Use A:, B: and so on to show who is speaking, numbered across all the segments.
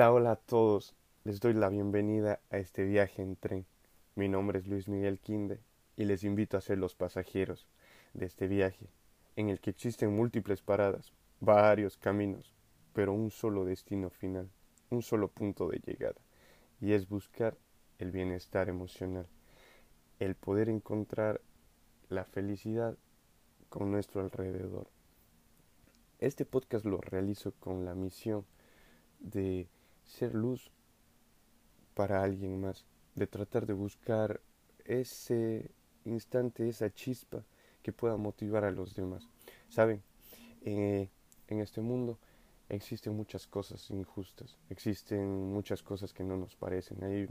A: Hola, hola a todos. Les doy la bienvenida a este viaje en tren. Mi nombre es Luis Miguel Quinde y les invito a ser los pasajeros de este viaje, en el que existen múltiples paradas, varios caminos, pero un solo destino final, un solo punto de llegada, y es buscar el bienestar emocional, el poder encontrar la felicidad con nuestro alrededor. Este podcast lo realizo con la misión de ser luz para alguien más, de tratar de buscar ese instante, esa chispa que pueda motivar a los demás. Saben, eh, en este mundo existen muchas cosas injustas, existen muchas cosas que no nos parecen, hay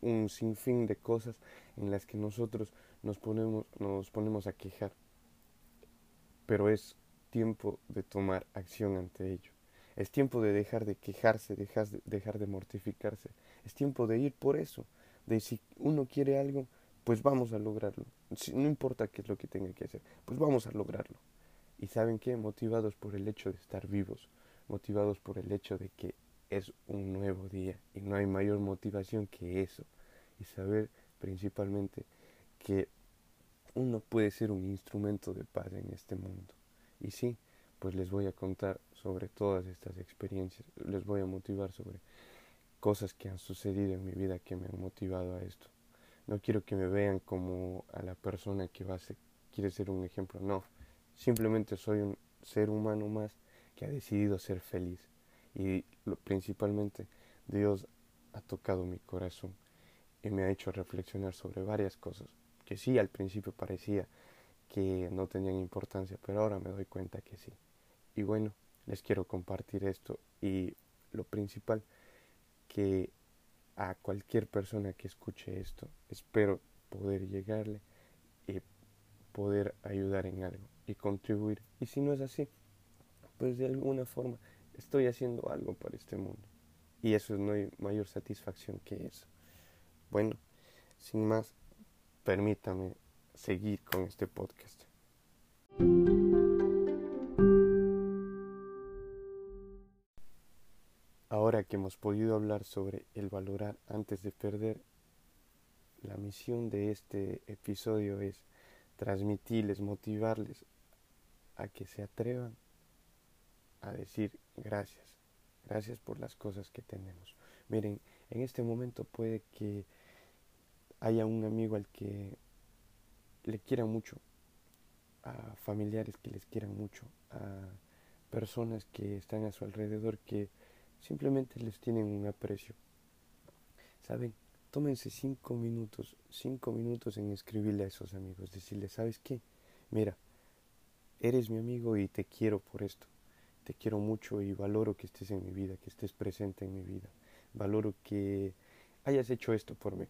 A: un sinfín de cosas en las que nosotros nos ponemos, nos ponemos a quejar, pero es tiempo de tomar acción ante ello. Es tiempo de dejar de quejarse, dejar de, dejar de mortificarse. Es tiempo de ir por eso. De si uno quiere algo, pues vamos a lograrlo. no importa qué es lo que tenga que hacer, pues vamos a lograrlo. Y saben qué, motivados por el hecho de estar vivos, motivados por el hecho de que es un nuevo día y no hay mayor motivación que eso. Y saber principalmente que uno puede ser un instrumento de paz en este mundo. Y sí, pues les voy a contar sobre todas estas experiencias, les voy a motivar sobre cosas que han sucedido en mi vida que me han motivado a esto. No quiero que me vean como a la persona que va a ser, quiere ser un ejemplo, no, simplemente soy un ser humano más que ha decidido ser feliz y principalmente Dios ha tocado mi corazón y me ha hecho reflexionar sobre varias cosas que sí al principio parecía que no tenían importancia, pero ahora me doy cuenta que sí. Y bueno, les quiero compartir esto y lo principal que a cualquier persona que escuche esto, espero poder llegarle y poder ayudar en algo y contribuir. Y si no es así, pues de alguna forma estoy haciendo algo para este mundo. Y eso no hay mayor satisfacción que eso. Bueno, sin más, permítame seguir con este podcast. Que hemos podido hablar sobre el valorar antes de perder, la misión de este episodio es transmitirles, motivarles a que se atrevan a decir gracias, gracias por las cosas que tenemos. Miren, en este momento puede que haya un amigo al que le quieran mucho, a familiares que les quieran mucho, a personas que están a su alrededor que simplemente les tienen un aprecio. ¿Saben? Tómense cinco minutos, cinco minutos en escribirle a esos amigos, decirles, ¿sabes qué? Mira, eres mi amigo y te quiero por esto. Te quiero mucho y valoro que estés en mi vida, que estés presente en mi vida. Valoro que hayas hecho esto por mí.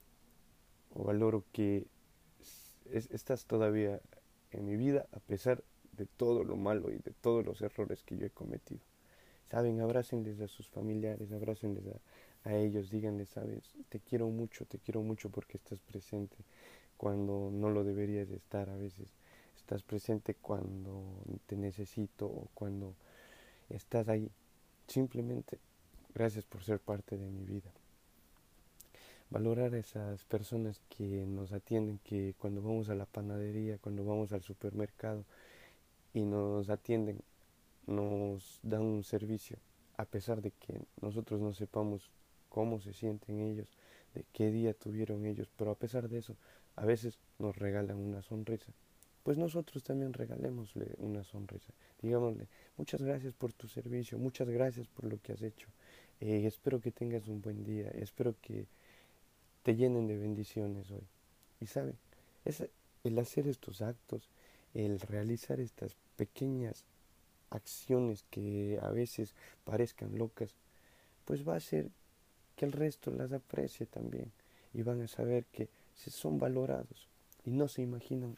A: O valoro que estás todavía en mi vida a pesar de todo lo malo y de todos los errores que yo he cometido. Saben, abrácenles a sus familiares, abrácenles a, ellos, díganles, sabes, te quiero mucho, te quiero mucho porque estás presente cuando no lo deberías estar a veces. Estás presente cuando te necesito o cuando estás ahí. Simplemente gracias por ser parte de mi vida. Valorar a esas personas que nos atienden, que cuando vamos a la panadería, cuando vamos al supermercado y nos atienden nos dan un servicio, a pesar de que nosotros no sepamos cómo se sienten ellos, de qué día tuvieron ellos, pero a pesar de eso, a veces nos regalan una sonrisa. Pues nosotros también regalémosle una sonrisa. Digámosle, muchas gracias por tu servicio, muchas gracias por lo que has hecho. Eh, espero que tengas un buen día, espero que te llenen de bendiciones hoy. Y saben, es el hacer estos actos, el realizar estas pequeñas acciones que a veces parezcan locas, pues va a ser que el resto las aprecie también y van a saber que se son valorados y no se imaginan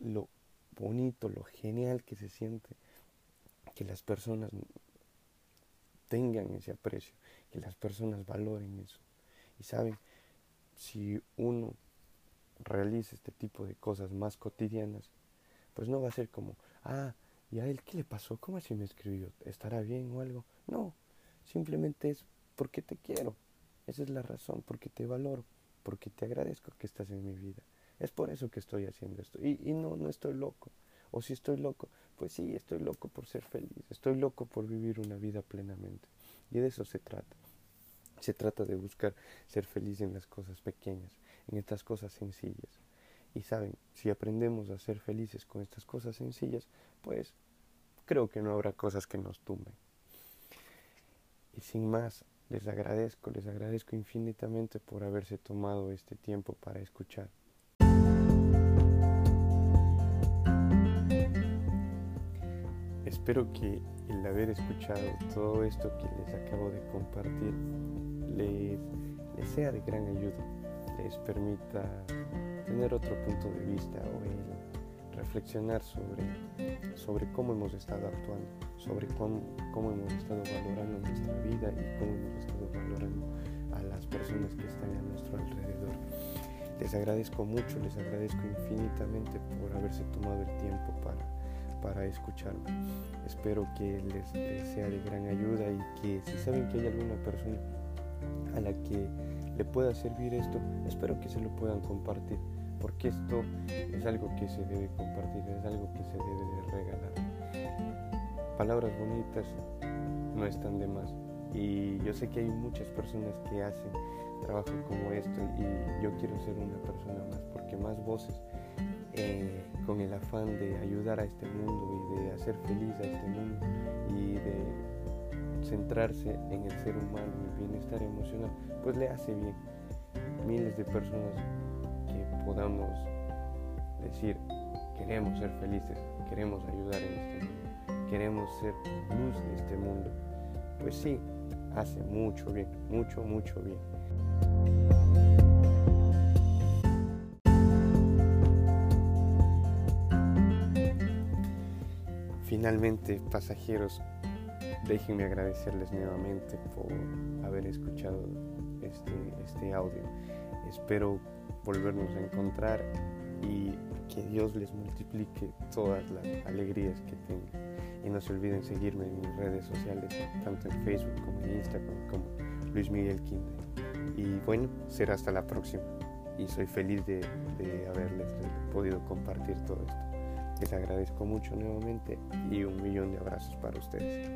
A: lo bonito, lo genial que se siente que las personas tengan ese aprecio, que las personas valoren eso. Y saben, si uno realiza este tipo de cosas más cotidianas, pues no va a ser como, ah, ¿Y a él qué le pasó? ¿Cómo así me escribió? ¿Estará bien o algo? No, simplemente es porque te quiero. Esa es la razón, porque te valoro, porque te agradezco que estás en mi vida. Es por eso que estoy haciendo esto. Y, y no, no estoy loco. O si estoy loco, pues sí, estoy loco por ser feliz. Estoy loco por vivir una vida plenamente. Y de eso se trata. Se trata de buscar ser feliz en las cosas pequeñas, en estas cosas sencillas. Y saben, si aprendemos a ser felices con estas cosas sencillas, pues creo que no habrá cosas que nos tumben. Y sin más, les agradezco, les agradezco infinitamente por haberse tomado este tiempo para escuchar. Espero que el haber escuchado todo esto que les acabo de compartir les, les sea de gran ayuda, les permita tener otro punto de vista o el reflexionar sobre, sobre cómo hemos estado actuando, sobre cómo, cómo hemos estado valorando nuestra vida y cómo hemos estado valorando a las personas que están a nuestro alrededor. Les agradezco mucho, les agradezco infinitamente por haberse tomado el tiempo para, para escucharme. Espero que les, les sea de gran ayuda y que si saben que hay alguna persona a la que le pueda servir esto, espero que se lo puedan compartir porque esto es algo que se debe compartir, es algo que se debe de regalar. Palabras bonitas no están de más y yo sé que hay muchas personas que hacen trabajo como esto y yo quiero ser una persona más porque más voces eh, con el afán de ayudar a este mundo y de hacer feliz a este mundo y de centrarse en el ser humano, el bienestar emocional, pues le hace bien. Miles de personas podamos decir, queremos ser felices, queremos ayudar en este mundo, queremos ser luz de este mundo, pues sí, hace mucho bien, mucho, mucho bien. Finalmente, pasajeros, déjenme agradecerles nuevamente por haber escuchado este, este audio. Espero volvernos a encontrar y que Dios les multiplique todas las alegrías que tengan. Y no se olviden seguirme en mis redes sociales, tanto en Facebook como en Instagram, como Luis Miguel Quinte. Y bueno, será hasta la próxima. Y soy feliz de, de haberles podido compartir todo esto. Les agradezco mucho nuevamente y un millón de abrazos para ustedes.